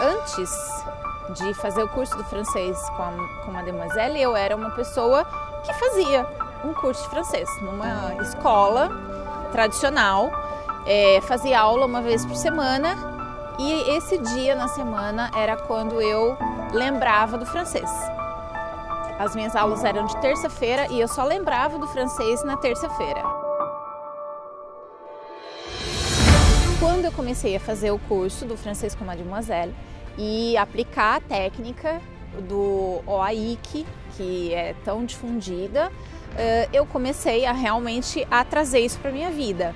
antes de fazer o curso do francês com a, com a Mademoiselle, eu era uma pessoa que fazia um curso de francês numa escola tradicional. É, fazia aula uma vez por semana e esse dia na semana era quando eu lembrava do francês. As minhas aulas eram de terça-feira e eu só lembrava do francês na terça-feira. Quando eu comecei a fazer o curso do francês com Mademoiselle e aplicar a técnica do OAIC, que é tão difundida, eh, eu comecei a realmente a trazer isso para minha vida.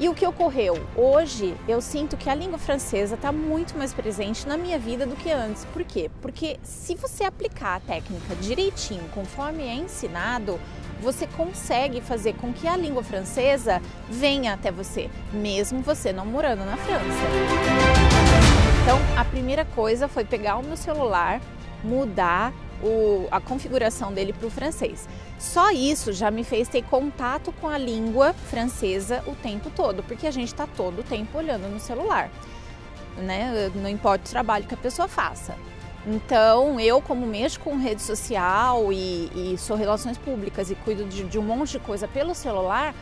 E o que ocorreu? Hoje eu sinto que a língua francesa está muito mais presente na minha vida do que antes. Por quê? Porque se você aplicar a técnica direitinho, conforme é ensinado, você consegue fazer com que a língua francesa venha até você, mesmo você não morando na França. Então, a primeira coisa foi pegar o meu celular, mudar o, a configuração dele para o francês. Só isso já me fez ter contato com a língua francesa o tempo todo, porque a gente está todo o tempo olhando no celular, né? Não importa o trabalho que a pessoa faça. Então, eu, como mexo com rede social e, e sou relações públicas e cuido de, de um monte de coisa pelo celular,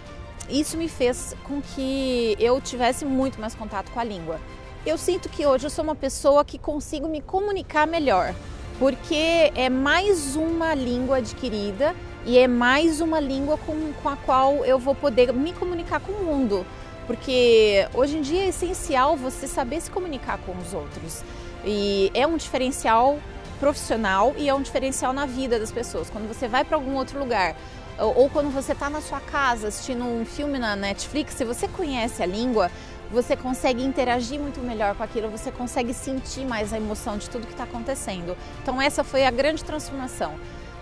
isso me fez com que eu tivesse muito mais contato com a língua. Eu sinto que hoje eu sou uma pessoa que consigo me comunicar melhor, porque é mais uma língua adquirida e é mais uma língua com, com a qual eu vou poder me comunicar com o mundo. Porque hoje em dia é essencial você saber se comunicar com os outros. E é um diferencial profissional e é um diferencial na vida das pessoas. Quando você vai para algum outro lugar, ou, quando você está na sua casa assistindo um filme na Netflix, se você conhece a língua, você consegue interagir muito melhor com aquilo, você consegue sentir mais a emoção de tudo que está acontecendo. Então essa foi a grande transformação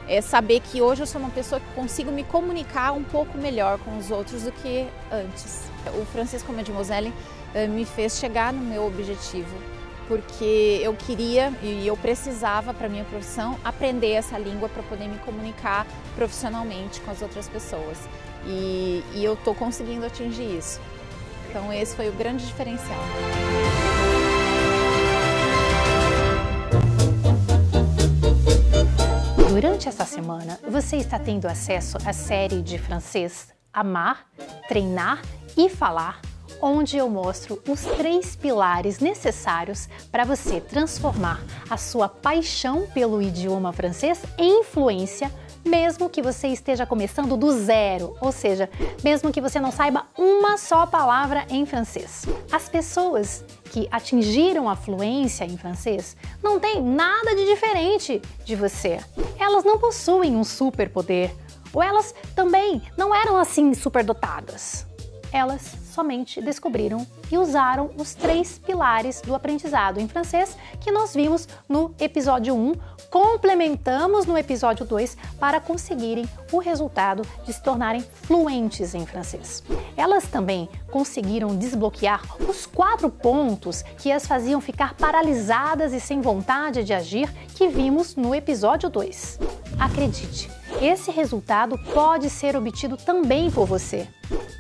é saber que hoje eu sou uma pessoa que consigo me comunicar um pouco melhor com os outros do que antes. O Francisco Mademoiselle eh, me fez chegar no meu objetivo, porque eu queria e eu precisava para minha profissão aprender essa língua para poder me comunicar profissionalmente com as outras pessoas. E, e eu estou conseguindo atingir isso. Então esse foi o grande diferencial. Durante essa semana, você está tendo acesso à série de francês Amar, Treinar e Falar, onde eu mostro os três pilares necessários para você transformar a sua paixão pelo idioma francês em influência mesmo que você esteja começando do zero, ou seja, mesmo que você não saiba uma só palavra em francês. As pessoas que atingiram a fluência em francês não têm nada de diferente de você. Elas não possuem um superpoder, ou elas também não eram assim superdotadas. Elas somente descobriram e usaram os três pilares do aprendizado em francês que nós vimos no episódio 1, complementamos no episódio 2 para conseguirem o resultado de se tornarem fluentes em francês. Elas também conseguiram desbloquear os quatro pontos que as faziam ficar paralisadas e sem vontade de agir que vimos no episódio 2. Acredite, esse resultado pode ser obtido também por você.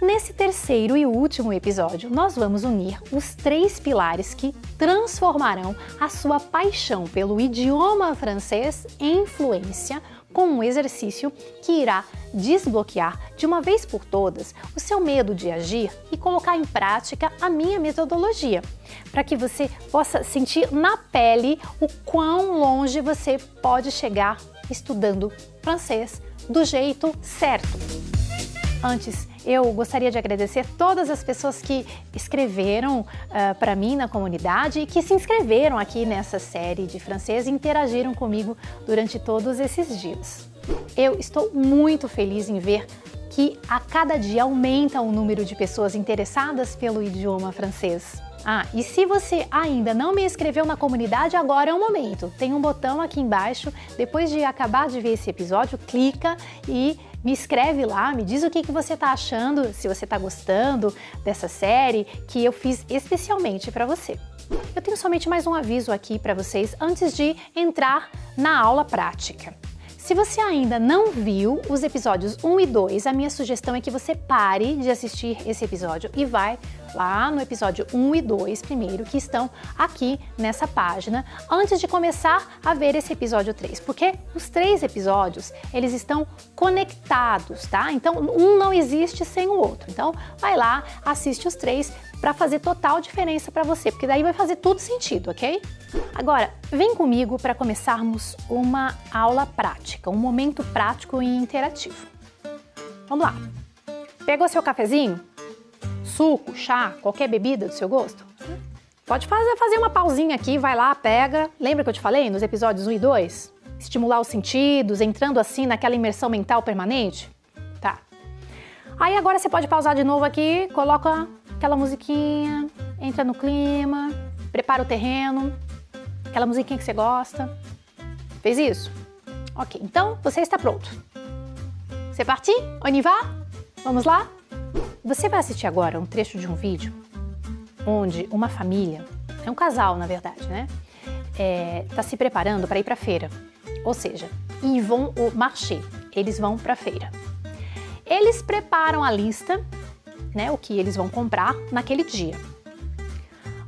Nesse terceiro e último episódio, nós vamos unir os três pilares que transformarão a sua paixão pelo idioma francês em influência com um exercício que irá desbloquear de uma vez por todas o seu medo de agir e colocar em prática a minha metodologia, para que você possa sentir na pele o quão longe você pode chegar estudando francês do jeito certo. Antes, eu gostaria de agradecer todas as pessoas que escreveram uh, ah, para mim na comunidade e que se inscreveram aqui nessa série de francês e interagiram comigo durante todos esses dias. Eu estou muito feliz em ver que a cada dia aumenta o número de pessoas interessadas pelo idioma francês. Ah, e se você ainda não me inscreveu na comunidade, agora é o momento. Tem um botão aqui embaixo. Depois de acabar de ver esse episódio, clica e me escreve lá, me diz o que, que você está achando, se você está gostando dessa série que eu fiz especialmente para você. Eu tenho somente mais um aviso aqui para vocês antes de entrar na aula prática. Se você ainda não viu os episódios 1 e 2, a minha sugestão é que você pare de assistir esse episódio e vai lá no episódio 1 e 2 primeiro, que estão aqui nessa página, antes de começar a ver esse episódio 3, porque os três episódios, eles estão conectados, tá? Então, um não existe sem o outro. Então, vai lá, assiste os três para fazer total diferença para você, porque daí vai fazer tudo sentido, ok? Agora, vem comigo para começarmos uma aula prática, um momento prático e interativo. Vamos lá. Pegou seu cafezinho? Suco, chá, qualquer bebida do seu gosto? Pode fazer, fazer uma pausinha aqui, vai lá, pega. Lembra que eu te falei nos episódios 1 e 2? Estimular os sentidos, entrando assim naquela imersão mental permanente? Tá. Aí agora você pode pausar de novo aqui, coloca aquela musiquinha, entra no clima, prepara o terreno, aquela musiquinha que você gosta. Fez isso? Ok, então você está pronto. C'est parti? On y va? Vamos lá? Você vai assistir agora um trecho de um vídeo onde uma família, é um casal na verdade, né? Está é, tá se preparando para ir para a feira. Ou seja, ils vont au marché. Eles vão para a feira. Eles preparam a lista, né, o que eles vão comprar naquele dia.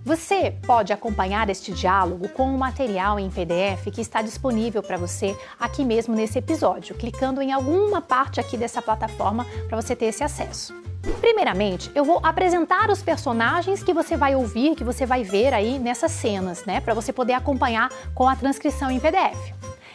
Você pode acompanhar este diálogo com o material em PDF que está disponível para você aqui mesmo nesse episódio, clicando em alguma parte aqui dessa plataforma para você ter esse acesso. Primeiramente, eu vou apresentar os personagens que você vai ouvir, que você vai ver aí nessas cenas, né, para você poder acompanhar com a transcrição em PDF.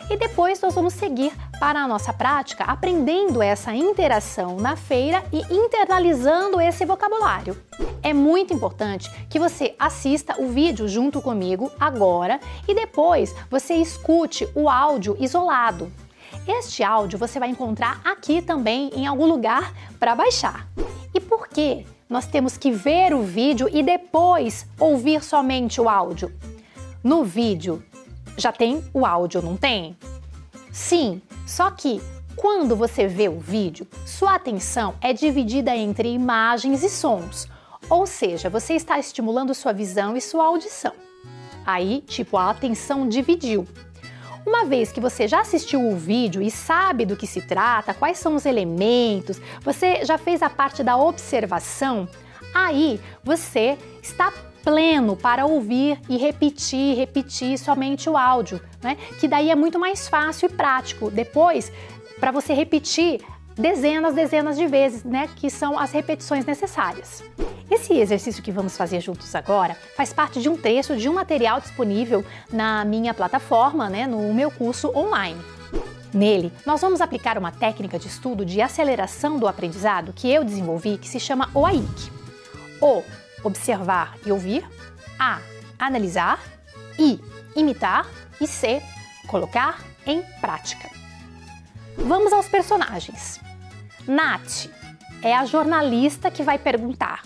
E depois nós vamos seguir para a nossa prática aprendendo essa interação na feira e internalizando esse vocabulário. É muito importante que você assista o vídeo junto comigo agora e depois você escute o áudio isolado. Este áudio você vai encontrar aqui também em algum lugar para baixar. E por que nós temos que ver o vídeo e depois ouvir somente o áudio? No vídeo já tem o áudio, não tem? Sim, só que quando você vê o vídeo, sua atenção é dividida entre imagens e sons, ou seja, você está estimulando sua visão e sua audição. Aí, tipo, a atenção dividiu. Uma vez que você já assistiu o vídeo e sabe do que se trata, quais são os elementos, você já fez a parte da observação, aí você está pleno para ouvir e repetir, repetir somente o áudio, né? Que daí é muito mais fácil e prático. Depois, para você repetir dezenas, dezenas de vezes, né? Que são as repetições necessárias. Esse exercício que vamos fazer juntos agora faz parte de um trecho de um material disponível na minha plataforma, né? No meu curso online. Nele, nós vamos aplicar uma técnica de estudo de aceleração do aprendizado que eu desenvolvi que se chama OAIC. O observar e ouvir, A, analisar, I, imitar e C, colocar em prática. Vamos aos personagens. Nath é a jornalista que vai perguntar.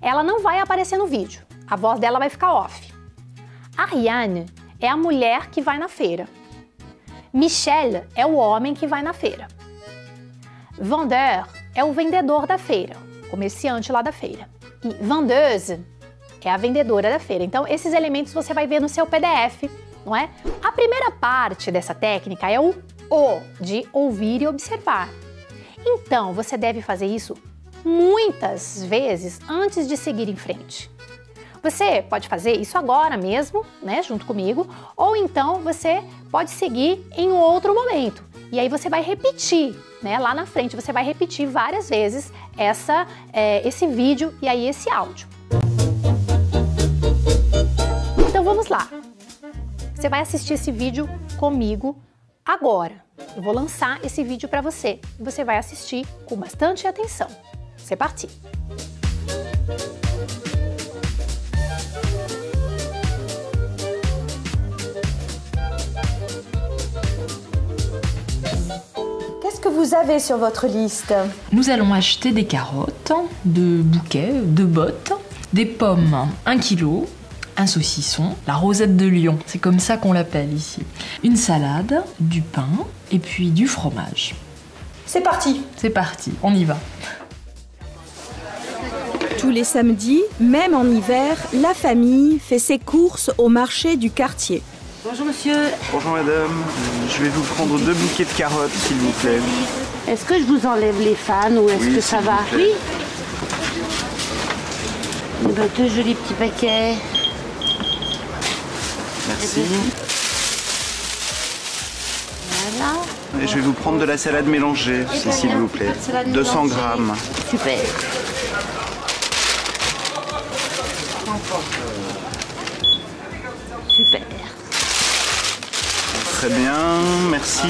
Ela não vai aparecer no vídeo, a voz dela vai ficar off. Ariane é a mulher que vai na feira. Michel é o homem que vai na feira. Vendeur é o vendedor da feira, comerciante lá da feira e vendeuse é a vendedora da feira. Então, esses elementos você vai ver no seu PDF, não é? A primeira parte dessa técnica é o O, de ouvir e observar. Então, você deve fazer isso muitas vezes antes de seguir em frente. Você pode fazer isso agora mesmo, né, junto comigo, ou então você pode seguir em um outro momento. E aí você vai repetir, né? Lá na frente você vai repetir várias vezes essa, é, esse vídeo e aí esse áudio. Então vamos lá. Você vai assistir esse vídeo comigo agora. Eu vou lançar esse vídeo para você. Você vai assistir com bastante atenção. C'est parti. que vous avez sur votre liste Nous allons acheter des carottes, de bouquets, de bottes, des pommes, un kilo, un saucisson, la rosette de lion, c'est comme ça qu'on l'appelle ici, une salade, du pain et puis du fromage. C'est parti C'est parti, on y va. Tous les samedis, même en hiver, la famille fait ses courses au marché du quartier. Bonjour monsieur. Bonjour madame. Je vais vous prendre deux bouquets de carottes s'il vous plaît. Est-ce que je vous enlève les fans ou est-ce que ça va Oui. Ben, deux jolis petits paquets. Merci. Voilà. Et je vais vous prendre de la salade mélangée, si, ben, s'il vous plaît. pas de salade 200 mélangée. grammes. Super. Super. Très bien, merci.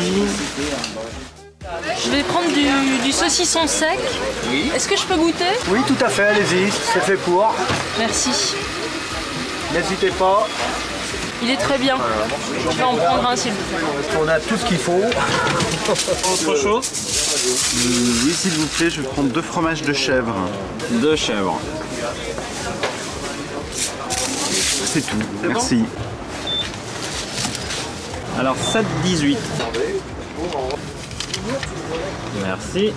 Je vais prendre du, du saucisson sec. Est-ce que je peux goûter? Oui, tout à fait, allez-y, c'est fait pour. Merci. N'hésitez pas, Il est très bien. Je vais en prendre un s'il vous plaît. on a tout ce qu'il faut. Autre chose Oui, s'il vous plaît, je vais prendre deux fromages de chèvre. Deux chèvres. C'est tout. Merci. Alors 7,18. Merci.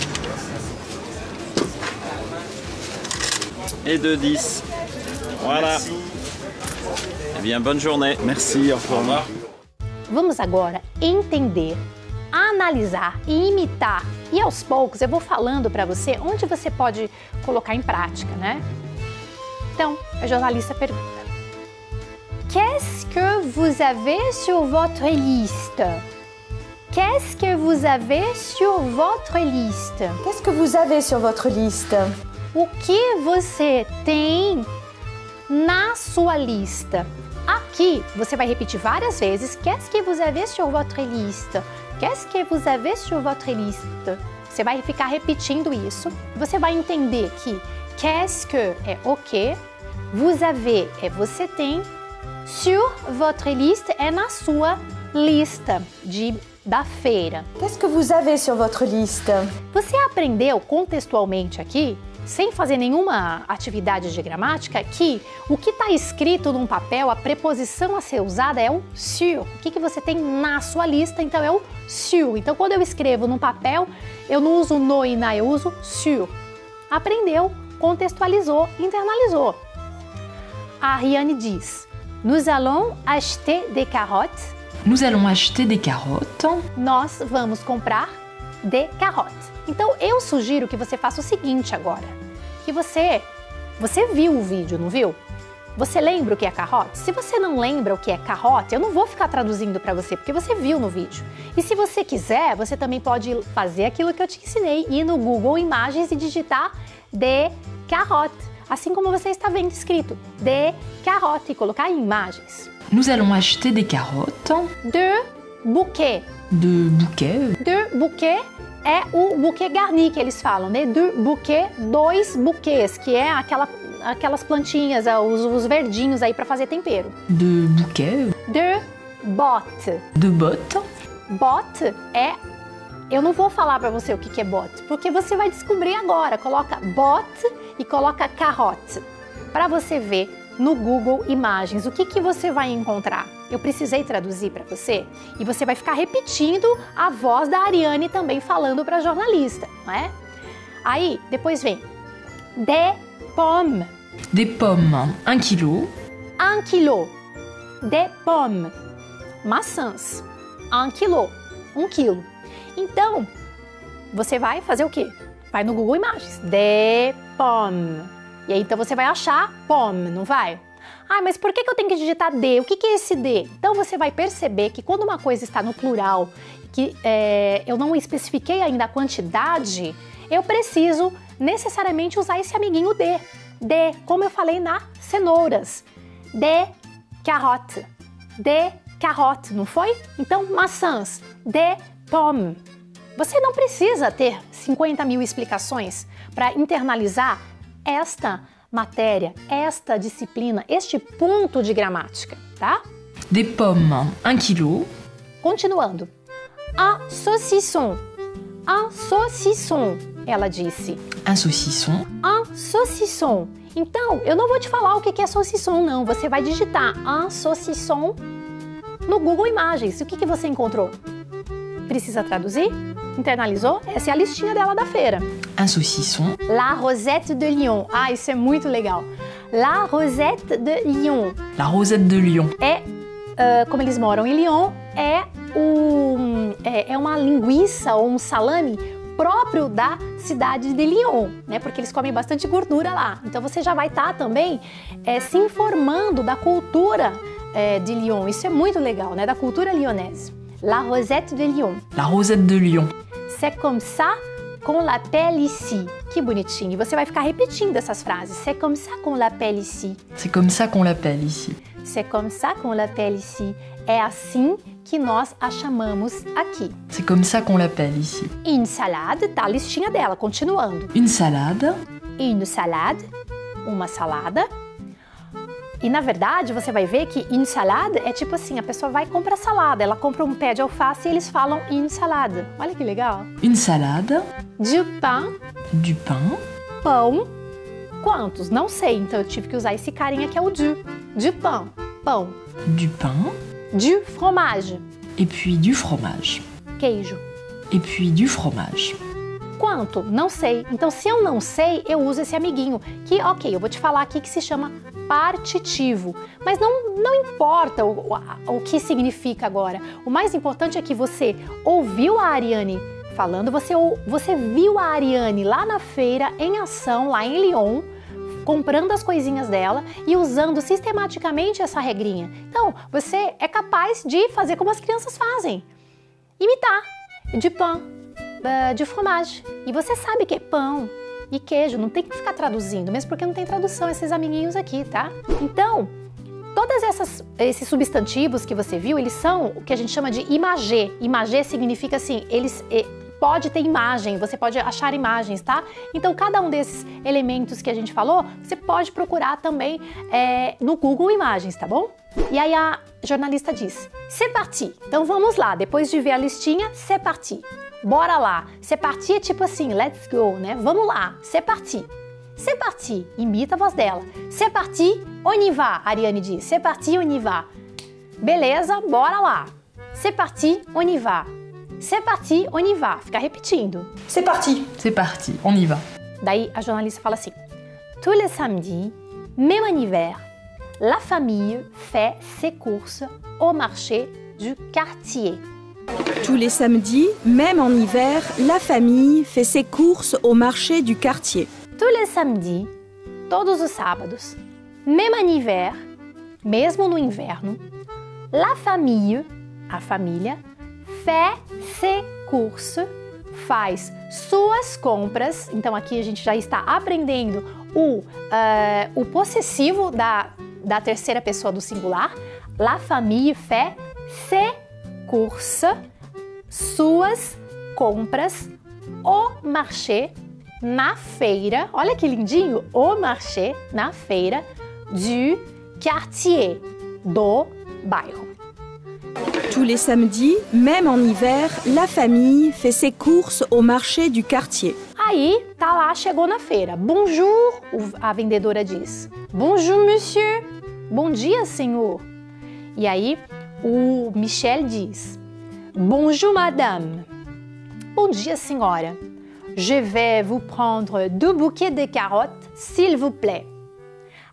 Et 2,10. Voilà. Eh bien, bonne journée. Merci, au revoir. Vamos agora entender, analisar e imitar. E aos poucos eu vou falando para você onde você pode colocar em prática, né? Então, a jornalista pergunta: Qu'est-ce que vous avez sur votre liste? Qu'est-ce que vous avez sur votre liste? Qu'est-ce que vous avez sur votre liste O que você tem na sua lista? Aqui você vai repetir várias vezes. Qu'est-ce que vous avez sur votre liste? Qu'est-ce que vous avez sur votre liste? Você vai ficar repetindo isso. Você vai entender que qu'est-ce que é o que, vous avez é você tem, sur votre liste é na sua lista de da feira. Qu'est-ce que vous avez sur votre liste Você aprendeu contextualmente aqui, sem fazer nenhuma atividade de gramática, que o que está escrito num papel, a preposição a ser usada é o sur. O que, que você tem na sua lista, então é o sur. Então, quando eu escrevo num papel, eu não uso no e na, eu uso sur. Aprendeu, contextualizou, internalizou. A Riane diz: Nous allons acheter des carottes. Nous allons acheter des carottes. nós vamos comprar de carottes. Então eu sugiro que você faça o seguinte agora, que você você viu o vídeo, não viu? Você lembra o que é carrote? Se você não lembra o que é carrote, eu não vou ficar traduzindo para você, porque você viu no vídeo. E se você quiser, você também pode fazer aquilo que eu te ensinei, ir no Google Imagens e digitar de carotte, assim como você está vendo escrito, de carotte, e colocar em imagens. Nous allons acheter des carottes, De bouquet, de bouquets, De bouquet é o bouquet garni que eles falam, né? De bouquet, dois buquês, que é aquela, aquelas plantinhas, ah, os, os verdinhos aí para fazer tempero. de bouquets, De botte. de bottes, Botte é. Eu não vou falar para você o que que é botte, porque você vai descobrir agora. Coloca botte e coloca carotte para você ver no Google Imagens o que que você vai encontrar. Eu precisei traduzir para você e você vai ficar repetindo a voz da Ariane também falando para a jornalista, não é? Aí depois vem de pomme, des pommes, 1 kg, un quilo, de pomme, maçãs, un quilo, um quilo. Então, você vai fazer o quê? Vai no Google Imagens, de pomme. E aí, então, você vai achar pomme, não vai? Ah, mas por que eu tenho que digitar D? O que, é esse D? Então você vai perceber que quando uma coisa está no plural, que é, eu não especifiquei ainda a quantidade, eu preciso necessariamente usar esse amiguinho D. D, como eu falei na cenouras. De carotte. De carotte, não foi? Então, maçãs. De pomme. Você não precisa ter 50 mil explicações para internalizar esta matéria, esta disciplina, este ponto de gramática, tá? des pommes, 1 kg, Continuando. Un saucisson. Un saucisson, ela disse. un saucisson, Un saucisson. Então, eu não vou te falar o que que é saucisson, não. Você vai digitar un saucisson no Google Imagens. O que, que você encontrou? Precisa traduzir? Internalizou? Essa é a listinha dela da feira. Un saucisson, La Rosette de Lyon. Ah, isso é muito legal. La Rosette de Lyon. la rosette de Lyon, é, ah, como eles moram em Lyon, é, um, é, é uma linguiça ou um salame próprio da cidade de Lyon, né? Porque eles comem bastante gordura lá. Então você já vai estar tá também é, se informando da cultura é, de Lyon. Isso é muito legal, né? Da cultura lyonnaise. La Rosette de Lyon. La Rosette de Lyon. C'est comme ça qu'on l'appelle ici. Que bonitinho. E você vai ficar repetindo essas frases. C'est comme ça qu'on l'appelle ici. C'est comme ça qu'on l'appelle ici. C'est comme ça qu'on l'appelle ici. É assim que nós a chamamos aqui. C'est comme ça qu'on l'appelle ici. Une salade, tá a listinha dela, continuando. Une salade. Une salade, uma salada. E na verdade, você vai ver que une salade é tipo assim, a pessoa vai e compra salada, ela compra um pé de alface e eles falam une salade. Olha que legal. Une salade. Du pain. Du pain. Pão. Quantos? Não sei, então eu tive que usar esse carinha que é o du. Du pain. Pão. Du pain. Du fromage. Et puis du fromage. Queijo. Et puis du fromage. Quanto? Não sei. Então, se eu não sei, eu uso esse amiguinho, que, ok, eu vou te falar aqui que se chama partitivo. Mas não, não importa o, o, o que significa agora. O mais importante é que você ouviu a Ariane falando, você, você viu a Ariane lá na feira, em ação, lá em Lyon, comprando as coisinhas dela e usando sistematicamente essa regrinha. Então, você é capaz de fazer como as crianças fazem. Imitar. De pão, de fromage. E você sabe que é pão e queijo, não tem que ficar traduzindo, mesmo porque não tem tradução esses amiguinhos aqui, tá? Então, todos esses substantivos que você viu, eles são o que a gente chama de imagê. Imagê significa assim, eles pode ter imagem, você pode achar imagens, tá? Então, cada um desses elementos que a gente falou, você pode procurar também é, no Google Imagens, tá bom? E aí a jornalista diz: C'est parti! Então vamos lá, depois de ver a listinha, c'est parti! Bora lá! C'est parti é tipo assim, let's go, né? Vamos lá, c'est parti! C'est parti! Imita a voz dela. C'est parti, on y va, Ariane diz. C'est parti, on y va. Beleza, bora lá! C'est parti, on y va. C'est parti, on y va. Fica repetindo. C'est parti. C'est parti, on y va. Daí a jornalista fala assim: Tous les samedis, même en hiver, la famille fait ses courses au marché du quartier. Tous les samedis, même en hiver, la famille fait ses courses au marché du quartier. Tous les samedis, todos os sábados, même en hiver, mesmo no inverno, la famille, a família, fait ses courses, faz suas compras. Então aqui a gente já está aprendendo o, uh, o possessivo da, da terceira pessoa do singular. La famille fait ses courses, suas compras, o marché, na feira. Olha que lindinho! O marché, na feira, du quartier, do bairro. Tous les samedis, même en hiver, la famille fait ses courses au marché du quartier. Aí, tá lá, chegou na feira. Bonjour, a vendedora diz. Bonjour, monsieur. Bom dia, senhor. E aí, o Michel diz: Bonjour, madame. Bom dia, senhora. Je vais vous prendre deux bouquets de carottes, s'il vous plaît.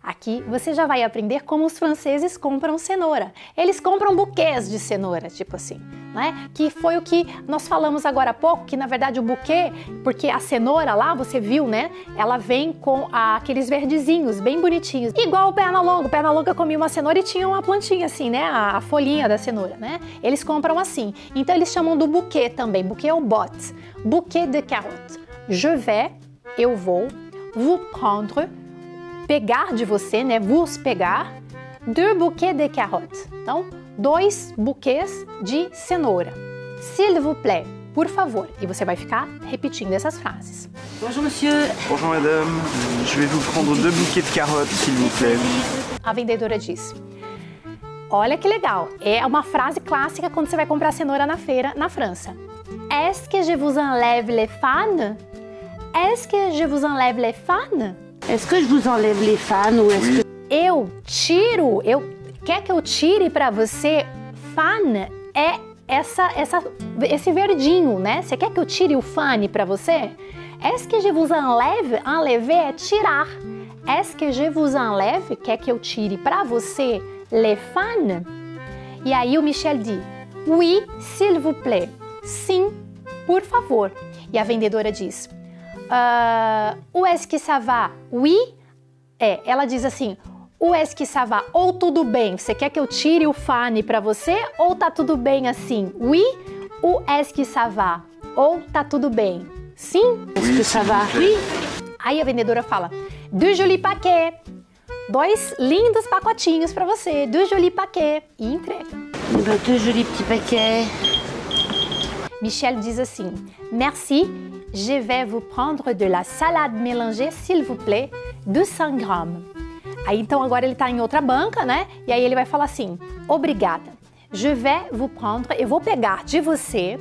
Aqui você já vai aprender como os franceses compram cenoura. Eles compram buquês de cenoura, tipo assim, né? Que foi o que nós falamos agora há pouco, que na verdade o buquê, porque a cenoura lá, você viu, né? Ela vem com aqueles verdezinhos, bem bonitinhos. Igual o perna longa. O perna longa comia uma cenoura e tinha uma plantinha assim, né? A, a folhinha da cenoura, né? Eles compram assim. Então eles chamam do buquê também. Buquê é o bot. Buquê de carottes. Je vais, eu vou, vous prendre, pegar de você, né? Vos pegar, deux bouquets de carottes. Então, dois buquês de cenoura. S'il vous plaît, por favor. E você vai ficar repetindo essas frases. Bonjour monsieur. Bonjour madame, je vais vous prendre deux bouquets de carottes s'il vous plaît. A vendedora diz: Olha que legal, é uma frase clássica quando você vai comprar cenoura na feira na França. Est-ce que je vous enlève les fans? Est-ce que je vous enlève les fans? Est-ce que je vous enlève les fans ou est-ce que Eu tiro, eu quer que eu tire para você? Fan é essa, essa, esse verdinho, né? Você quer que eu tire o fan para você? Est-ce que je vous enlève? Enlever é tirar. Est-ce que je vous enlève? Quer que eu tire para você? Les fans? E aí o Michel diz: Oui, s'il vous plaît. Sim, por favor. E a vendedora diz: uh, Où est-ce que ça va? Oui? É, ela diz assim: Où est-ce que ça va? Ou tudo bem? Você quer que eu tire o fane para você? Ou tá tudo bem assim? Oui? Où est-ce que ça va? Ou tá tudo bem? Sim? Est-ce que ça va? Oui. Aí a vendedora fala: Deux jolis paquets. Dois lindos pacotinhos para você. Deux jolis paquets. E entrega. Eh ben, deux jolis petits paquets. Michel diz assim: Merci, je vais vous prendre de la salade mélangée, s'il vous plaît, de 100 gramas. Aí então agora ele está em outra banca, né? E aí ele vai falar assim: Obrigada. Je vais vous prendre, eu vou pegar de você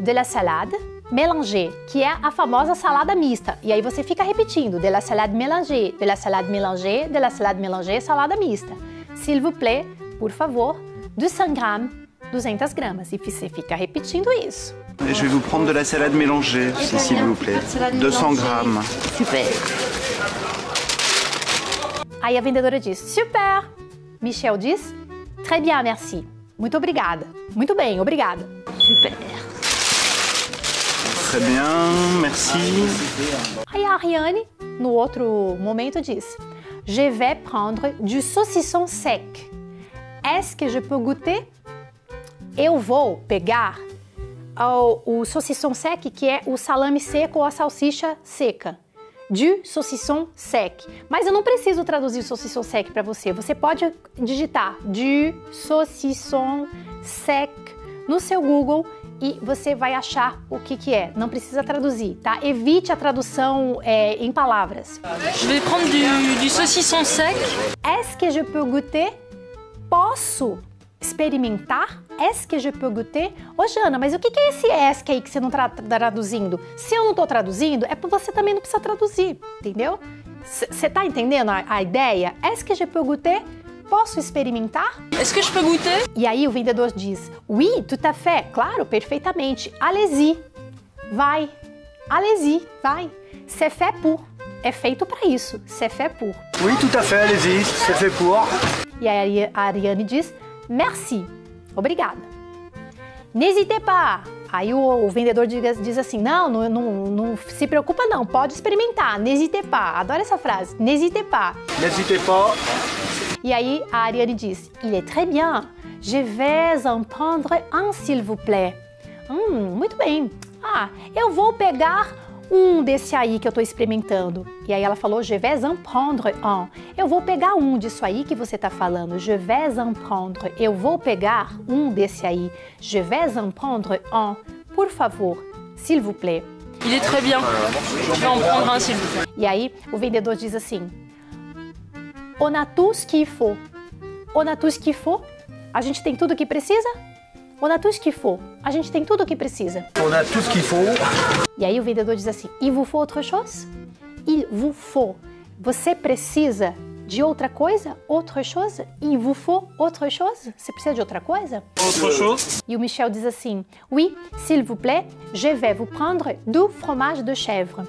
de la salade mélangée, que é a famosa salada mista. E aí você fica repetindo: de la salade mélangée, de la salade mélangée, de la salade mélangée, salada mista. S'il vous plaît, por favor, de 100 gramas, 200 gramas. E você fica repetindo isso. Et je vais vous prendre de la salade mélangée, si, s'il vous plaît. 200 grammes. Super. Aí a vendedora diz: Super! Michel diz: Très bien, merci. Muito obrigada. Muito bem, obrigada. Super. Très bien, merci. Aí a Ariane, no outro momento, diz: Je vais prendre du saucisson sec. Est-ce que je peux goûter? Eu vou pegar o, o saucisson sec, que é o salame seco ou a salsicha seca. Du saucisson sec. Mas eu não preciso traduzir o saucisson sec para você. Você pode digitar du saucisson sec no seu Google e você vai achar o que, que é. Não precisa traduzir, tá? Evite a tradução é, em palavras. Je vais prendre du, du saucisson sec. Est-ce que je peux goûter? Posso experimentar? Est-ce que je peux goûter? Ô Jana, mas o que que é esse est que aí que você não tá traduzindo? Se eu não tô traduzindo, é porque você também não precisa traduzir, entendeu? Você tá entendendo a, a ideia? Est-ce que je peux goûter? Posso experimentar? Est-ce que je peux goûter E aí o vendedor diz: Oui, tout à fait, claro, perfeitamente. Allez-y, vai. Allez-y, vai. C'est fait pour. É feito para isso. C'est fait pour. Oui, tout à fait, allez-y, c'est fait pour. E aí a Ariane diz: Merci, obrigada. N'hésitez pas. Aí o, o vendedor diz, diz assim: não, não, não, não se preocupa, não, pode experimentar. N'hésitez pas. Adoro essa frase. N'hésitez pas. N'hésitez pas. E aí a Ariane diz: Il est très bien. Je vais en prendre un, s'il vous plaît. Hum, muito bem. Ah, eu vou pegar um desse aí que eu tô experimentando. E aí ela falou: Je vais en prendre un. Eu vou pegar um disso aí que você tá falando. Je vais en prendre. Eu vou pegar um desse aí. Je vais en prendre un. Por favor, s'il vous plaît. Il est très bien. Je vais en prendre un s'il vous plaît. E aí o vendedor diz assim: On a tout ce qu'il faut. On a tout ce qu'il faut. A gente tem tudo o que precisa? On a tout ce qu'il faut. A gente tem tudo o que precisa. On a tout ce qu'il faut. E aí o vendedor diz assim: Il vous faut autre chose? Il vous faut. Você precisa de outra coisa? Autre chose? Il vous faut autre chose? Você precisa de outra coisa? Autre chose E o Michel diz assim: Oui, s'il vous plaît, je vais vous prendre du fromage de chèvre.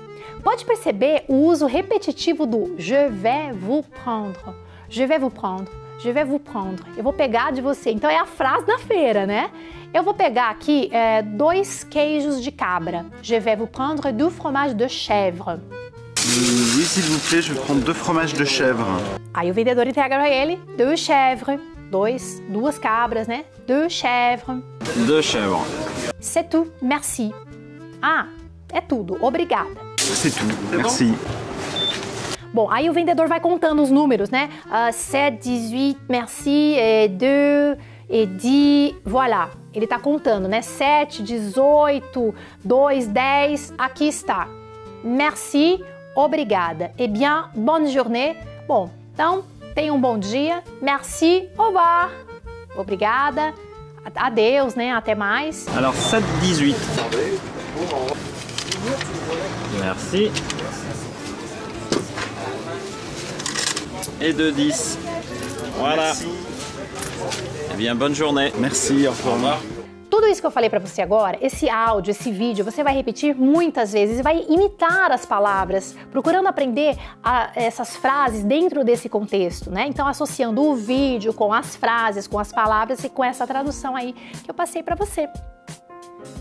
Pode perceber o uso repetitivo do je vais vous prendre. Je vais vous prendre. Je vais vous prendre. Eu vou pegar de você. Então é a frase da feira, né? Eu vou pegar aqui é, dois queijos de cabra. Je vais vous prendre du fromage de chèvre. Oui, s'il vous plaît, je vais prendre deux fromages de chèvre. Aí o vendedor entrega para ele deux chèvres. Dois, duas cabras, né? Deux chèvres. Deux chèvres. C'est tout. Merci. Ah, é tudo. Obrigada. C'est tout. Merci. Bom, aí o vendedor vai contando os números, né? Uh, 7, 18, merci, et 2, et 10, voilà. Ele tá contando, né? 7, 18, 2, 10, aqui está. Merci, obrigada. Eh bien, bonne journée. Bom, então, tenha um bom dia. Merci, au revoir. Obrigada. Adeus, né? Até mais. Alors 7, 18. Merci. Et 2, 10. Voilà. Eh bien, bonne journée. Merci, au revoir. Tudo isso que eu falei para você agora, esse áudio, esse vídeo, você vai repetir muitas vezes e vai imitar as palavras, procurando aprender a, essas frases dentro desse contexto, né? Então, associando o vídeo com as frases, com as palavras e com essa tradução aí que eu passei para você.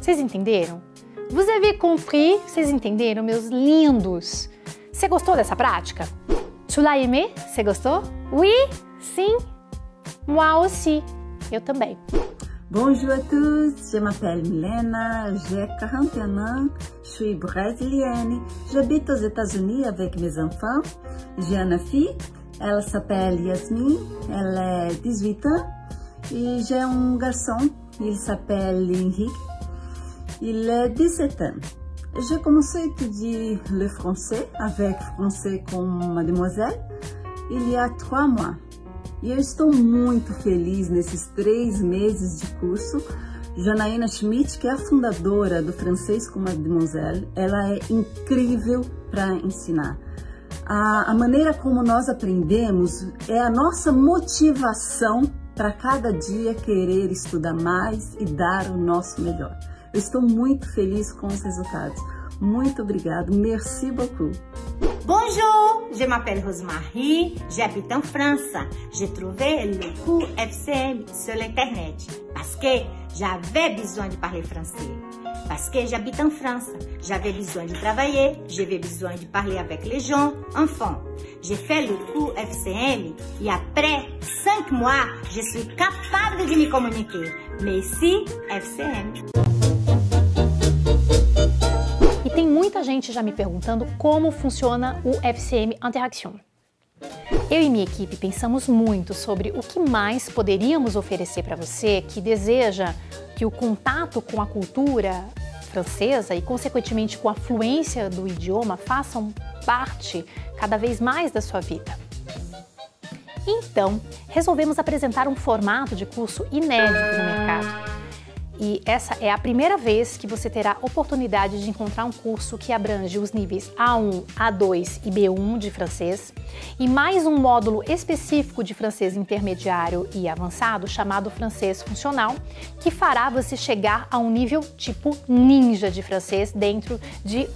Vocês entenderam? Vous avez compris? Vocês entenderam, meus lindos? Você gostou dessa prática? Tu l'as aimé? Você gostou? Oui? Sim? Moi aussi. Eu também. Bonjour à tous, je m'appelle Milena, j'ai 41 ans, je suis brésilienne, j'habite aux États-Unis avec mes enfants. J'ai une fille, elle s'appelle Yasmin, elle est 18 ans, et j'ai un garçon, il s'appelle Henrique, il est 17 ans. J'ai commencé à étudier le français avec Français comme Mademoiselle il y a trois mois. E eu estou muito feliz nesses três meses de curso. Janaína Schmidt, que é a fundadora do Francês com Mademoiselle, ela é incrível para ensinar. A, a maneira como nós aprendemos é a nossa motivação para cada dia querer estudar mais e dar o nosso melhor. Eu estou muito feliz com os resultados. Muito obrigado. Merci beaucoup. Bonjour, je m'appelle Rosemarie, j'habite en France. J'ai trouvé le FCM sur l'internet parce que j'avais besoin de parler français. Parce que j'habite en France, j'avais besoin de travailler, j'avais besoin de parler avec les gens, enfants. J'ai fait le FCM et après 5 mois, je suis capable de me communiquer. Merci FCM. Tem muita gente já me perguntando como funciona o FCM Interaction. Eu e minha equipe pensamos muito sobre o que mais poderíamos oferecer para você que deseja que o contato com a cultura francesa e, consequentemente, com a fluência do idioma façam parte cada vez mais da sua vida. Então, resolvemos apresentar um formato de curso inédito no mercado e essa é a primeira vez que você terá oportunidade de encontrar um curso que abrange os níveis A1, A2 e B1 de francês e mais um módulo específico de francês intermediário e avançado chamado francês funcional, que fará você chegar a um nível tipo ninja de francês dentro de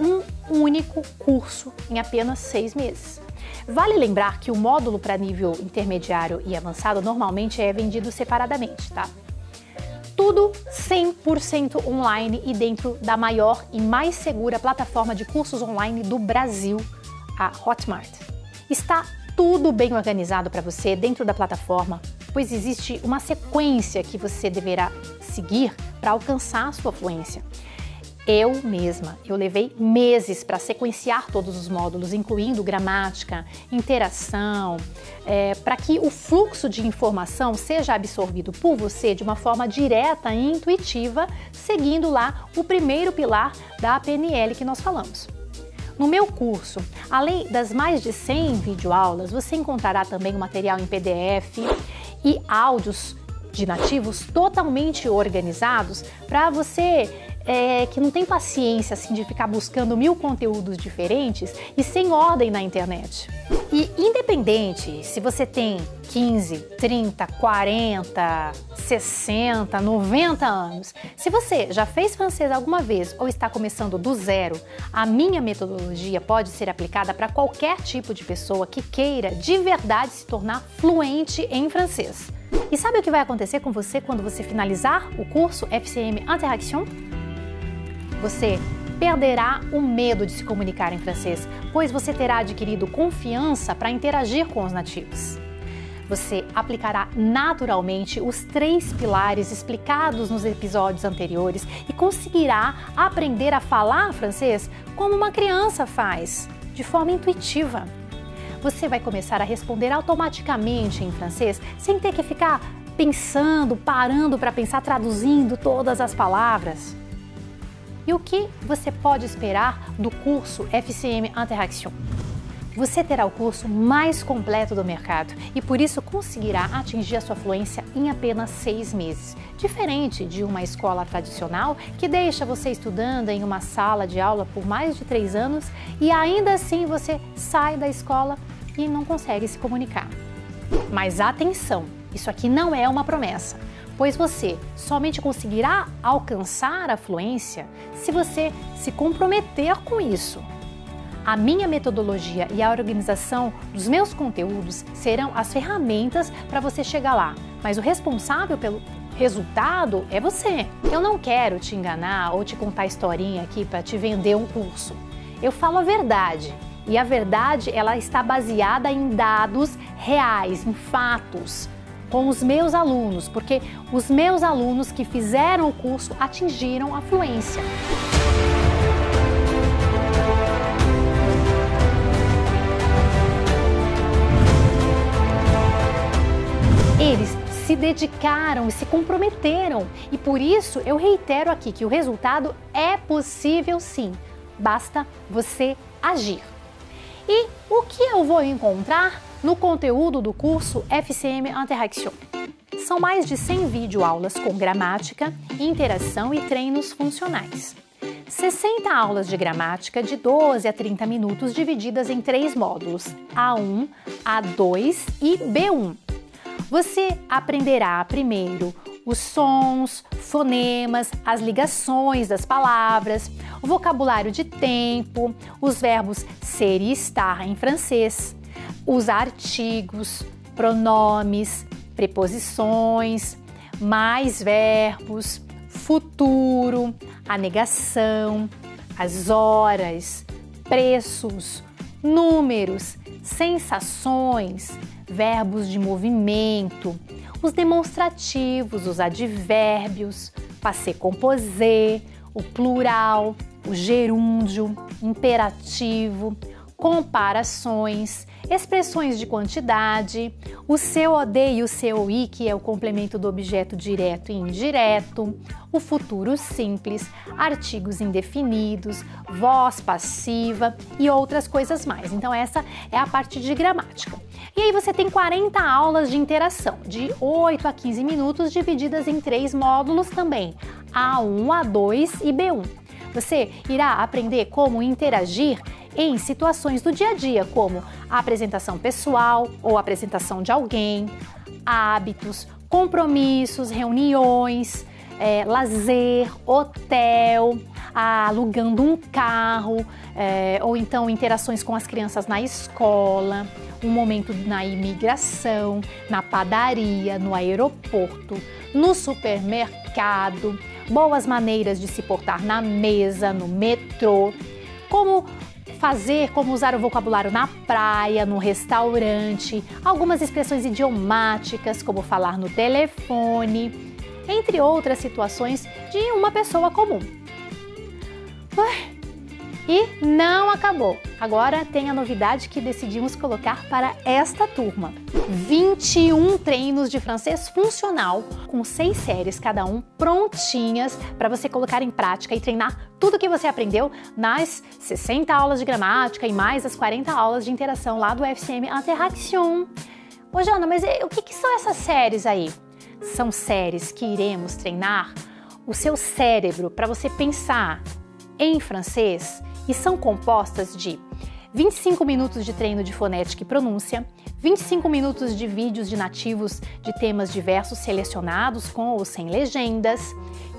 um único curso em apenas seis meses. Vale lembrar que o módulo para nível intermediário e avançado normalmente é vendido separadamente, tá? Tudo 100% online e dentro da maior e mais segura plataforma de cursos online do Brasil, a Hotmart. Está tudo bem organizado para você dentro da plataforma, pois existe uma sequência que você deverá seguir para alcançar a sua fluência. Eu mesma, eu levei meses para sequenciar todos os módulos, incluindo gramática, interação, é, para que o fluxo de informação seja absorvido por você de uma forma direta e intuitiva, seguindo lá o primeiro pilar da PNL que nós falamos. No meu curso, além das mais de 100 videoaulas, você encontrará também o material em PDF e áudios de nativos totalmente organizados para você é, que não tem paciência assim, de ficar buscando mil conteúdos diferentes e sem ordem na internet. E independente se você tem 15, 30, 40, 60, 90 anos, se você já fez francês alguma vez ou está começando do zero, a minha metodologia pode ser aplicada para qualquer tipo de pessoa que queira de verdade se tornar fluente em francês. E sabe o que vai acontecer com você quando você finalizar o curso FCM Interaction? Você perderá o medo de se comunicar em francês, pois você terá adquirido confiança para interagir com os nativos. Você aplicará naturalmente os três pilares explicados nos episódios anteriores e conseguirá aprender a falar francês como uma criança faz, de forma intuitiva. Você vai começar a responder automaticamente em francês sem ter que ficar pensando, parando para pensar, traduzindo todas as palavras. E o que você pode esperar do curso FCM Interaction? Você terá o curso mais completo do mercado e por isso conseguirá atingir a sua fluência em apenas seis meses. Diferente de uma escola tradicional que deixa você estudando em uma sala de aula por mais de três anos e ainda assim você sai da escola e não consegue se comunicar. Mas atenção, isso aqui não é uma promessa pois você somente conseguirá alcançar a fluência se você se comprometer com isso. A minha metodologia e a organização dos meus conteúdos serão as ferramentas para você chegar lá, mas o responsável pelo resultado é você. Eu não quero te enganar ou te contar historinha aqui para te vender um curso. Eu falo a verdade. E a verdade, ela está baseada em dados reais, em fatos, com os meus alunos, porque os meus alunos que fizeram o curso atingiram a fluência. Eles se dedicaram e se comprometeram. E por isso eu reitero aqui que o resultado é possível sim, basta você agir. E o que eu vou encontrar no conteúdo do curso FCM Interaction? São mais de 100 videoaulas com gramática, interação e treinos funcionais. 60 aulas de gramática de 12 a 30 minutos divididas em três módulos: A1, A2 e B1. Você aprenderá primeiro os sons, fonemas, as ligações das palavras, o vocabulário de tempo, os verbos ser e estar em francês, os artigos, pronomes, preposições, mais verbos, futuro, a negação, as horas, preços, números, sensações, verbos de movimento, os demonstrativos, os advérbios, passé composé, o plural, o gerúndio, imperativo, comparações, expressões de quantidade, o COD e o COI, que é o complemento do objeto direto e indireto, o futuro simples, artigos indefinidos, voz passiva e outras coisas mais. Então, essa é a parte de gramática. E aí você tem 40 aulas de interação, de 8 a 15 minutos, divididas em três módulos também: A1, A2 e B1. Você irá aprender como interagir em situações do dia a dia, como a apresentação pessoal ou apresentação de alguém, hábitos, compromissos, reuniões, é, lazer, hotel, alugando um carro, é, ou então interações com as crianças na escola, um momento na imigração, na padaria, no aeroporto, no supermercado, boas maneiras de se portar na mesa, no metrô, como fazer, como usar o vocabulário na praia, no restaurante, algumas expressões idiomáticas, como falar no telefone, entre outras situações de uma pessoa comum. E não acabou. Agora tem a novidade que decidimos colocar para esta turma. 21 treinos de francês funcional, com seis séries cada um, prontinhas para você colocar em prática e treinar tudo que você aprendeu nas 60 aulas de gramática e mais as 40 aulas de interação lá do FCM Interaction. Ô Jana, mas o que, que são essas séries aí? São séries que iremos treinar o seu cérebro para você pensar em francês e são compostas de 25 minutos de treino de fonética e pronúncia, 25 minutos de vídeos de nativos de temas diversos selecionados com ou sem legendas,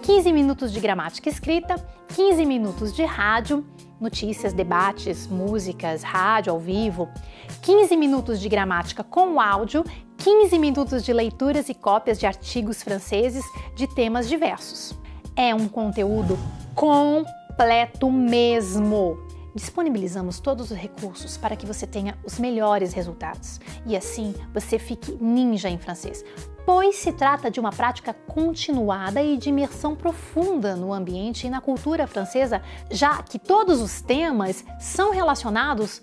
15 minutos de gramática escrita, 15 minutos de rádio, notícias, debates, músicas, rádio ao vivo, 15 minutos de gramática com áudio, 15 minutos de leituras e cópias de artigos franceses de temas diversos. É um conteúdo completo mesmo. Disponibilizamos todos os recursos para que você tenha os melhores resultados. E assim você fique ninja em francês, pois se trata de uma prática continuada e de imersão profunda no ambiente e na cultura francesa, já que todos os temas são relacionados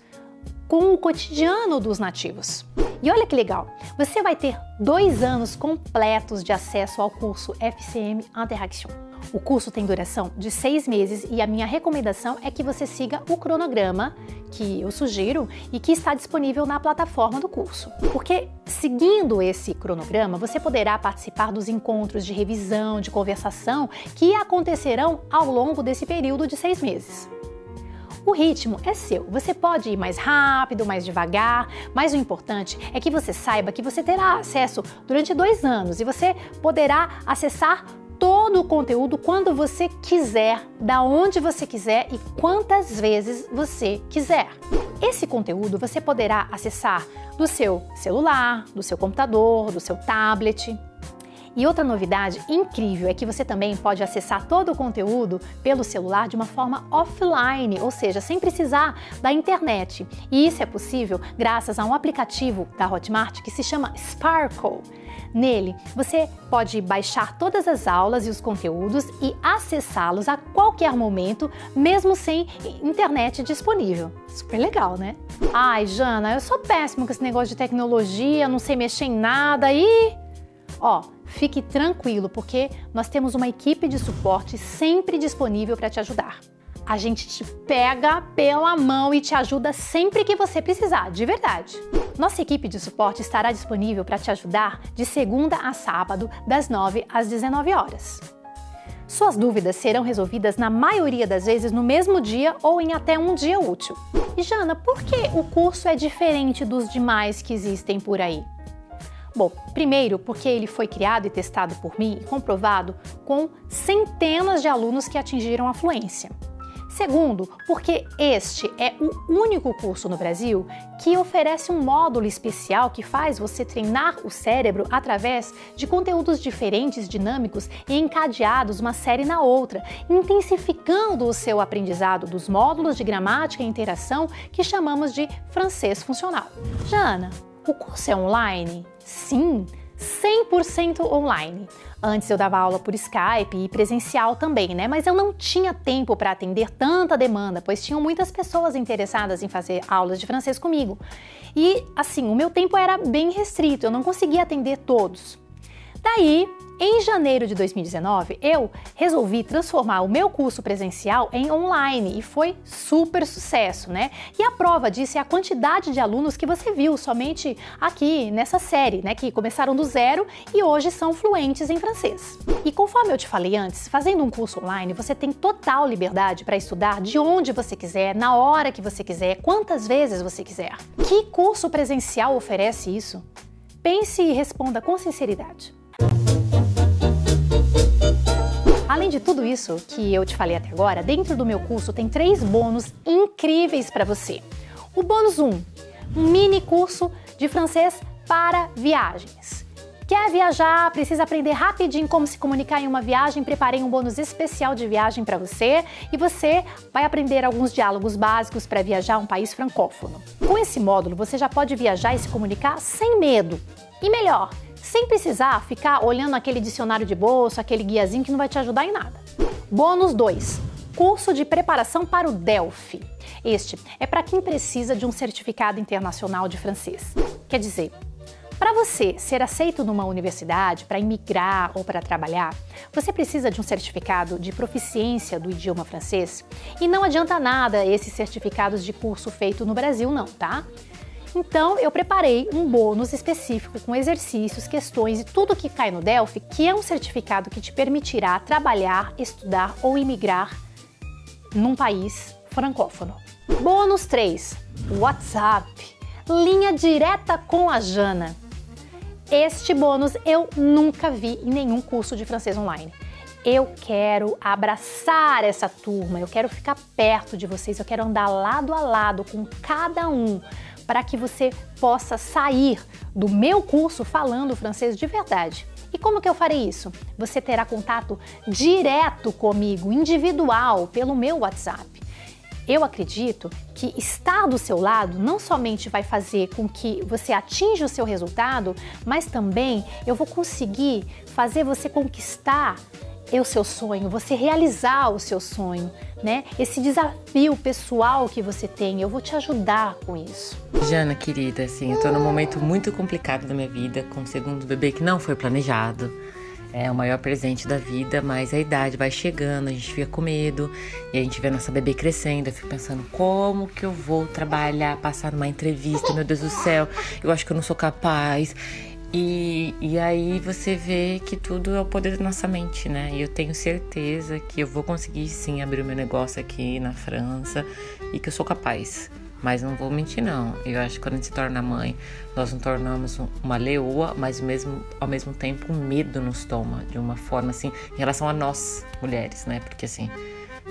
com o cotidiano dos nativos. E olha que legal, você vai ter dois anos completos de acesso ao curso FCM Interaction. O curso tem duração de seis meses e a minha recomendação é que você siga o cronograma que eu sugiro e que está disponível na plataforma do curso. Porque seguindo esse cronograma, você poderá participar dos encontros de revisão, de conversação que acontecerão ao longo desse período de seis meses. O ritmo é seu. Você pode ir mais rápido, mais devagar, mas o importante é que você saiba que você terá acesso durante dois anos e você poderá acessar todo o conteúdo quando você quiser, da onde você quiser e quantas vezes você quiser. Esse conteúdo você poderá acessar do seu celular, do seu computador, do seu tablet. E outra novidade incrível é que você também pode acessar todo o conteúdo pelo celular de uma forma offline, ou seja, sem precisar da internet. E isso é possível graças a um aplicativo da Hotmart que se chama Sparkle. Nele, você pode baixar todas as aulas e os conteúdos e acessá-los a qualquer momento, mesmo sem internet disponível. Super legal, né? Ai, Jana, eu sou péssimo com esse negócio de tecnologia, não sei mexer em nada e. Ó, fique tranquilo, porque nós temos uma equipe de suporte sempre disponível para te ajudar. A gente te pega pela mão e te ajuda sempre que você precisar, de verdade. Nossa equipe de suporte estará disponível para te ajudar de segunda a sábado, das 9 às 19 horas. Suas dúvidas serão resolvidas na maioria das vezes no mesmo dia ou em até um dia útil. E Jana, por que o curso é diferente dos demais que existem por aí? Bom, primeiro porque ele foi criado e testado por mim e comprovado com centenas de alunos que atingiram a fluência. Segundo, porque este é o único curso no Brasil que oferece um módulo especial que faz você treinar o cérebro através de conteúdos diferentes, dinâmicos e encadeados uma série na outra, intensificando o seu aprendizado dos módulos de gramática e interação que chamamos de francês funcional. Jana, o curso é online? Sim, 100% online. Antes eu dava aula por Skype e presencial também, né? Mas eu não tinha tempo para atender tanta demanda, pois tinham muitas pessoas interessadas em fazer aulas de francês comigo. E assim, o meu tempo era bem restrito, eu não conseguia atender todos. Daí, em janeiro de 2019, eu resolvi transformar o meu curso presencial em online e foi super sucesso, né? E a prova disso é a quantidade de alunos que você viu somente aqui nessa série, né? Que começaram do zero e hoje são fluentes em francês. E conforme eu te falei antes, fazendo um curso online, você tem total liberdade para estudar de onde você quiser, na hora que você quiser, quantas vezes você quiser. Que curso presencial oferece isso? Pense e responda com sinceridade. Além de tudo isso que eu te falei até agora, dentro do meu curso tem três bônus incríveis para você. O bônus 1, um, um mini curso de francês para viagens. Quer viajar, precisa aprender rapidinho como se comunicar em uma viagem? Preparei um bônus especial de viagem para você e você vai aprender alguns diálogos básicos para viajar a um país francófono. Com esse módulo, você já pode viajar e se comunicar sem medo. E melhor, sem precisar ficar olhando aquele dicionário de bolso, aquele guiazinho que não vai te ajudar em nada. Bônus 2. Curso de preparação para o DELF. Este é para quem precisa de um certificado internacional de francês. Quer dizer, para você ser aceito numa universidade, para imigrar ou para trabalhar, você precisa de um certificado de proficiência do idioma francês. E não adianta nada esses certificados de curso feito no Brasil, não, tá? Então, eu preparei um bônus específico com exercícios, questões e tudo que cai no Delphi, que é um certificado que te permitirá trabalhar, estudar ou imigrar num país francófono. Bônus 3: WhatsApp. Linha direta com a Jana. Este bônus eu nunca vi em nenhum curso de francês online. Eu quero abraçar essa turma, eu quero ficar perto de vocês, eu quero andar lado a lado com cada um para que você possa sair do meu curso falando francês de verdade. E como que eu farei isso? Você terá contato direto comigo, individual, pelo meu WhatsApp. Eu acredito que estar do seu lado não somente vai fazer com que você atinja o seu resultado, mas também eu vou conseguir fazer você conquistar o seu sonho, você realizar o seu sonho, né? Esse desafio pessoal que você tem, eu vou te ajudar com isso. Jana, querida, assim, eu tô num momento muito complicado da minha vida, com o segundo bebê que não foi planejado. É o maior presente da vida, mas a idade vai chegando, a gente fica com medo e a gente vê a nossa bebê crescendo. Eu fico pensando como que eu vou trabalhar, passar numa entrevista, meu Deus do céu, eu acho que eu não sou capaz. E, e aí você vê que tudo é o poder da nossa mente, né? E eu tenho certeza que eu vou conseguir sim abrir o meu negócio aqui na França e que eu sou capaz. Mas não vou mentir não. Eu acho que quando a gente se torna mãe, nós nos tornamos uma leoa, mas mesmo ao mesmo tempo um medo nos toma de uma forma assim em relação a nós mulheres, né? Porque assim,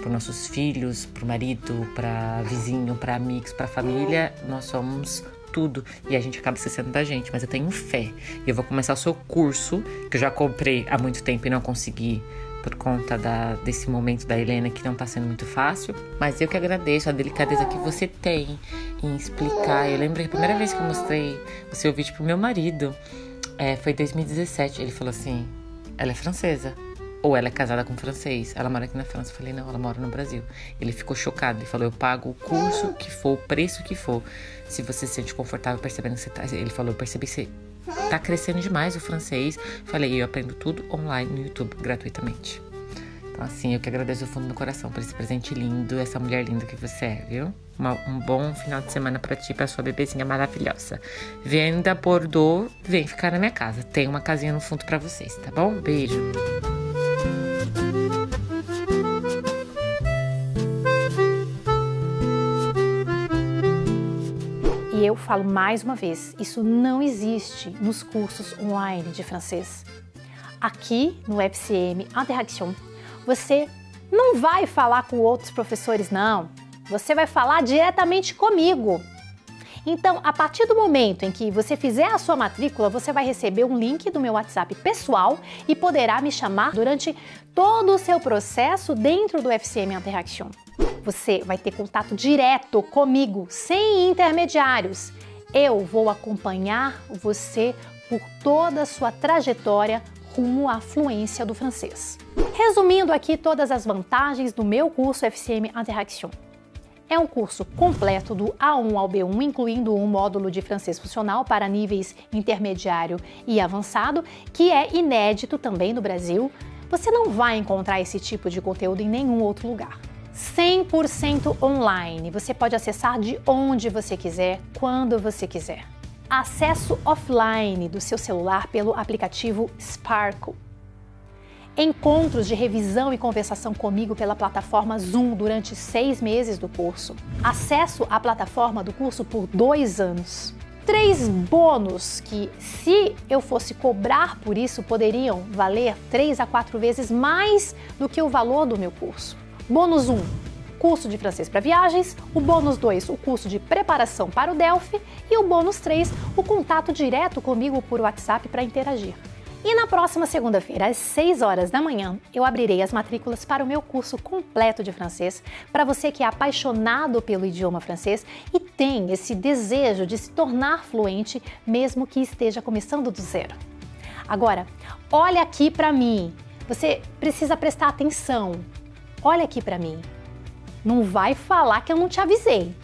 para nossos filhos, para o marido, para vizinho, para amigos, para família, nós somos tudo e a gente acaba esquecendo da gente, mas eu tenho fé. E eu vou começar o seu curso, que eu já comprei há muito tempo e não consegui por conta da, desse momento da Helena que não tá sendo muito fácil. Mas eu que agradeço a delicadeza que você tem em explicar. Eu lembro que a primeira vez que eu mostrei o seu vídeo pro meu marido é, foi em 2017. Ele falou assim: ela é francesa. Ou ela é casada com um francês. Ela mora aqui na França. Eu falei, não, ela mora no Brasil. Ele ficou chocado. Ele falou, eu pago o curso que for, o preço que for. Se você se sente confortável percebendo que você tá. Ele falou, eu percebi que você tá crescendo demais o francês. Falei, eu aprendo tudo online no YouTube, gratuitamente. Então, assim, eu que agradeço do fundo do coração por esse presente lindo, essa mulher linda que você é, viu? Uma, um bom final de semana para ti, pra sua bebezinha maravilhosa. Venda Bordeaux, vem ficar na minha casa. Tem uma casinha no fundo para vocês, tá bom? Beijo. Eu falo mais uma vez, isso não existe nos cursos online de francês. Aqui no FCM Interaction, você não vai falar com outros professores, não. Você vai falar diretamente comigo. Então, a partir do momento em que você fizer a sua matrícula, você vai receber um link do meu WhatsApp pessoal e poderá me chamar durante todo o seu processo dentro do FCM Interaction. Você vai ter contato direto comigo, sem intermediários. Eu vou acompanhar você por toda a sua trajetória rumo à fluência do francês. Resumindo aqui todas as vantagens do meu curso FCM Interaction. É um curso completo do A1 ao B1, incluindo um módulo de francês funcional para níveis intermediário e avançado, que é inédito também no Brasil. Você não vai encontrar esse tipo de conteúdo em nenhum outro lugar. 100% online. Você pode acessar de onde você quiser, quando você quiser. Acesso offline do seu celular pelo aplicativo Sparkle. Encontros de revisão e conversação comigo pela plataforma Zoom durante seis meses do curso. Acesso à plataforma do curso por dois anos. Três bônus que, se eu fosse cobrar por isso, poderiam valer três a quatro vezes mais do que o valor do meu curso. Bônus 1, curso de francês para viagens, o bônus 2, o curso de preparação para o Delphi e o bônus 3, o contato direto comigo por WhatsApp para interagir. E na próxima segunda-feira, às 6 horas da manhã, eu abrirei as matrículas para o meu curso completo de francês para você que é apaixonado pelo idioma francês e tem esse desejo de se tornar fluente, mesmo que esteja começando do zero. Agora, olha aqui para mim. Você precisa prestar atenção. Olha aqui para mim. Não vai falar que eu não te avisei.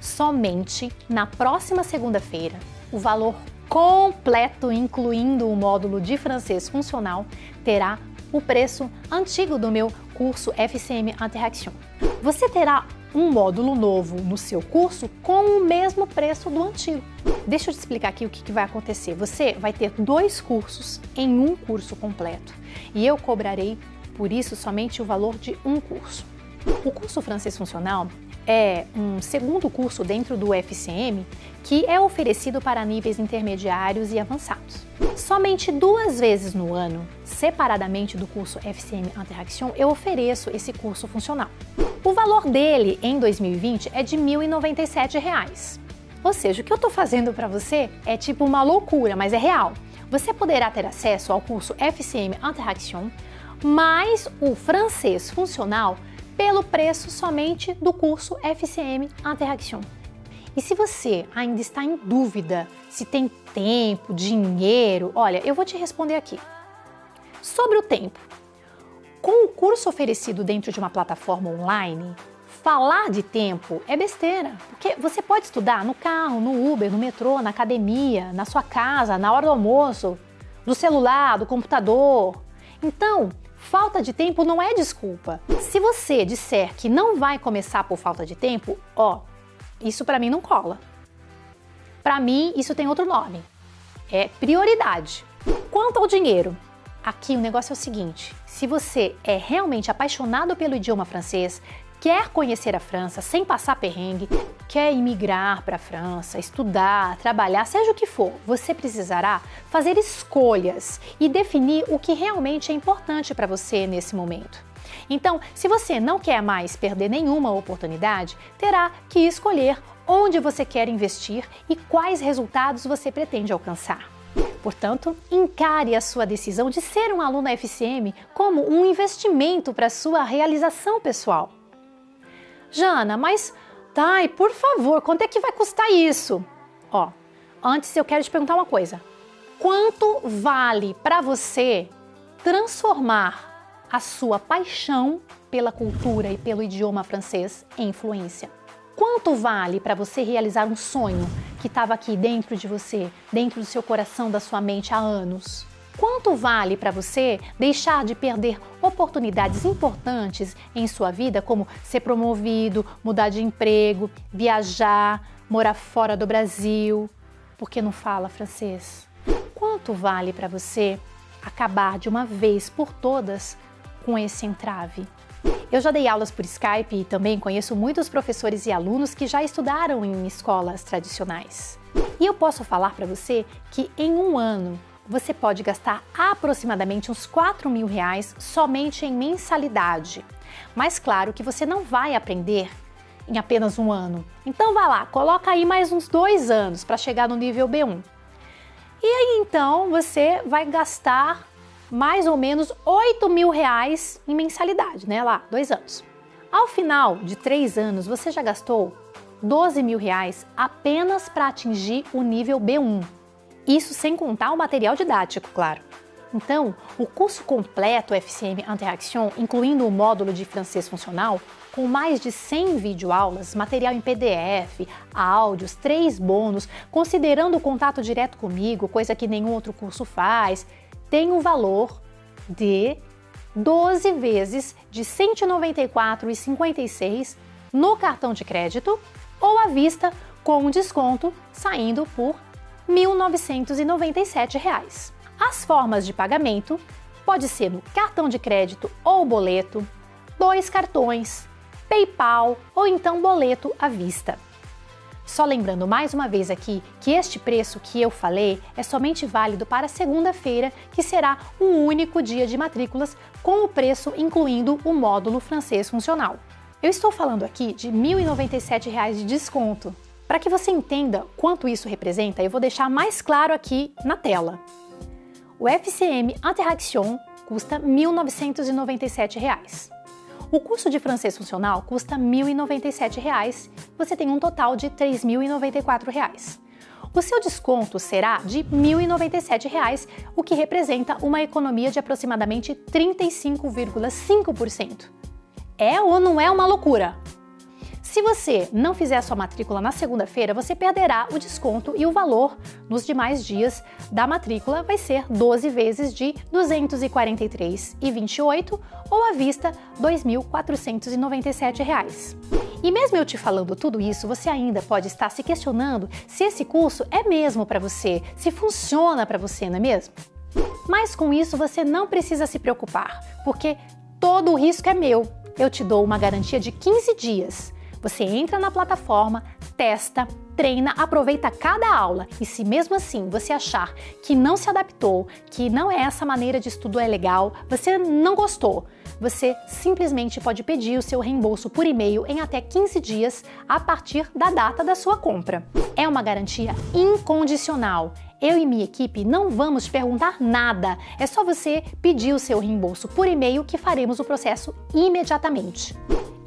Somente na próxima segunda-feira, o valor completo, incluindo o módulo de francês funcional, terá o preço antigo do meu curso FCM Interaction. Você terá um módulo novo no seu curso com o mesmo preço do antigo. Deixa eu te explicar aqui o que, vai acontecer. Você vai ter dois cursos em um curso completo e eu cobrarei por isso somente o valor de um curso. O curso francês funcional é um segundo curso dentro do FCM que é oferecido para níveis intermediários e avançados. Somente duas vezes no ano, separadamente do curso FCM Interaction, eu ofereço esse curso funcional. O valor dele em 2020 é de R$ 1.097. Ou seja, o que eu estou fazendo para você é tipo uma loucura, mas é real. Você poderá ter acesso ao curso FCM Interaction mais o francês funcional pelo preço somente do curso FCM Interaction. E se você ainda está em dúvida se tem tempo, dinheiro, olha, eu vou te responder aqui. Sobre o tempo, com o curso oferecido dentro de uma plataforma online, falar de tempo é besteira, porque você pode estudar no carro, no Uber, no metrô, na academia, na sua casa, na hora do almoço, do celular, do computador. Então, Falta de tempo não é desculpa. Se você disser que não vai começar por falta de tempo, ó, isso para mim não cola. Para mim, isso tem outro nome. É prioridade. Quanto ao dinheiro, aqui o negócio é o seguinte: se você é realmente apaixonado pelo idioma francês, quer conhecer a França sem passar perrengue, quer imigrar para a França, estudar, trabalhar, seja o que for, você precisará fazer escolhas e definir o que realmente é importante para você nesse momento. Então, se você não quer mais perder nenhuma oportunidade, terá que escolher onde você quer investir e quais resultados você pretende alcançar. Portanto, encare a sua decisão de ser um aluno FCM como um investimento para sua realização pessoal. Jana, mas Thay, por favor, quanto é que vai custar isso? Ó, antes eu quero te perguntar uma coisa. Quanto vale para você transformar a sua paixão pela cultura e pelo idioma francês em influência? Quanto vale para você realizar um sonho que estava aqui dentro de você, dentro do seu coração, da sua mente há anos? Quanto vale para você deixar de perder oportunidades importantes em sua vida, como ser promovido, mudar de emprego, viajar, morar fora do Brasil, porque não fala francês? Quanto vale para você acabar de uma vez por todas com esse entrave? Eu já dei aulas por Skype e também conheço muitos professores e alunos que já estudaram em escolas tradicionais. E eu posso falar para você que em um ano você pode gastar aproximadamente uns 4 mil reais somente em mensalidade. Mas claro que você não vai aprender em apenas um ano. Então vá lá, coloca aí mais uns dois anos para chegar no nível B1. E aí então você vai gastar mais ou menos 8 mil reais em mensalidade, né? Lá, dois anos. Ao final de três anos, você já gastou 12 mil reais apenas para atingir o nível B1. Isso sem contar o material didático, claro. Então, o curso completo FCM Interaction, incluindo o módulo de francês funcional, com mais de 100 videoaulas, material em PDF, áudios, três bônus, considerando o contato direto comigo, coisa que nenhum outro curso faz, tem o um valor de 12 vezes de R$ 194,56 no cartão de crédito ou à vista com um desconto saindo por R$ 1.997. As formas de pagamento pode ser no cartão de crédito ou boleto, dois cartões, PayPal ou então boleto à vista. Só lembrando mais uma vez aqui que este preço que eu falei é somente válido para segunda-feira, que será um único dia de matrículas com o preço incluindo o módulo francês funcional. Eu estou falando aqui de R$ 1.097 de desconto. Para que você entenda quanto isso representa, eu vou deixar mais claro aqui na tela. O FCM Interaction custa R$ 1.997. O curso de francês funcional custa R$ 1.097. Você tem um total de R$ 3.094. O seu desconto será de R$ 1.097, o que representa uma economia de aproximadamente 35,5%. É ou não é uma loucura? Se você não fizer a sua matrícula na segunda-feira, você perderá o desconto e o valor nos demais dias da matrícula vai ser 12 vezes de R$ 243,28 ou à vista R$ 2.497. E mesmo eu te falando tudo isso, você ainda pode estar se questionando se esse curso é mesmo para você, se funciona para você, não é mesmo? Mas com isso você não precisa se preocupar, porque todo o risco é meu. Eu te dou uma garantia de 15 dias. Você entra na plataforma, testa, treina, aproveita cada aula e se mesmo assim você achar que não se adaptou, que não é essa maneira de estudo é legal, você não gostou, você simplesmente pode pedir o seu reembolso por e-mail em até 15 dias a partir da data da sua compra. É uma garantia incondicional. Eu e minha equipe não vamos te perguntar nada. É só você pedir o seu reembolso por e-mail que faremos o processo imediatamente.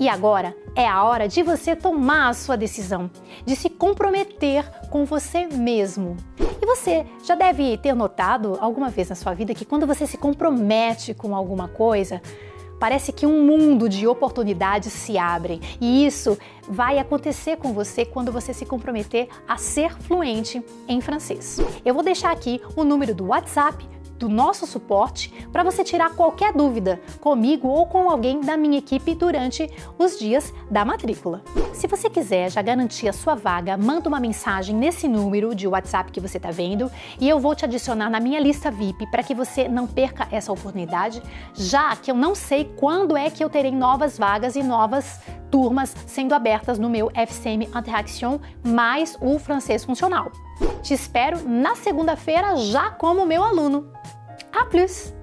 E agora é a hora de você tomar a sua decisão, de se comprometer com você mesmo. E você já deve ter notado alguma vez na sua vida que quando você se compromete com alguma coisa, parece que um mundo de oportunidades se abrem. E isso vai acontecer com você quando você se comprometer a ser fluente em francês. Eu vou deixar aqui o número do WhatsApp do nosso suporte para você tirar qualquer dúvida comigo ou com alguém da minha equipe durante os dias da matrícula. Se você quiser já garantir a sua vaga, manda uma mensagem nesse número de WhatsApp que você está vendo e eu vou te adicionar na minha lista VIP para que você não perca essa oportunidade, já que eu não sei quando é que eu terei novas vagas e novas turmas sendo abertas no meu FCM Interaction mais o francês funcional. Te espero na segunda-feira já como meu aluno. A plus!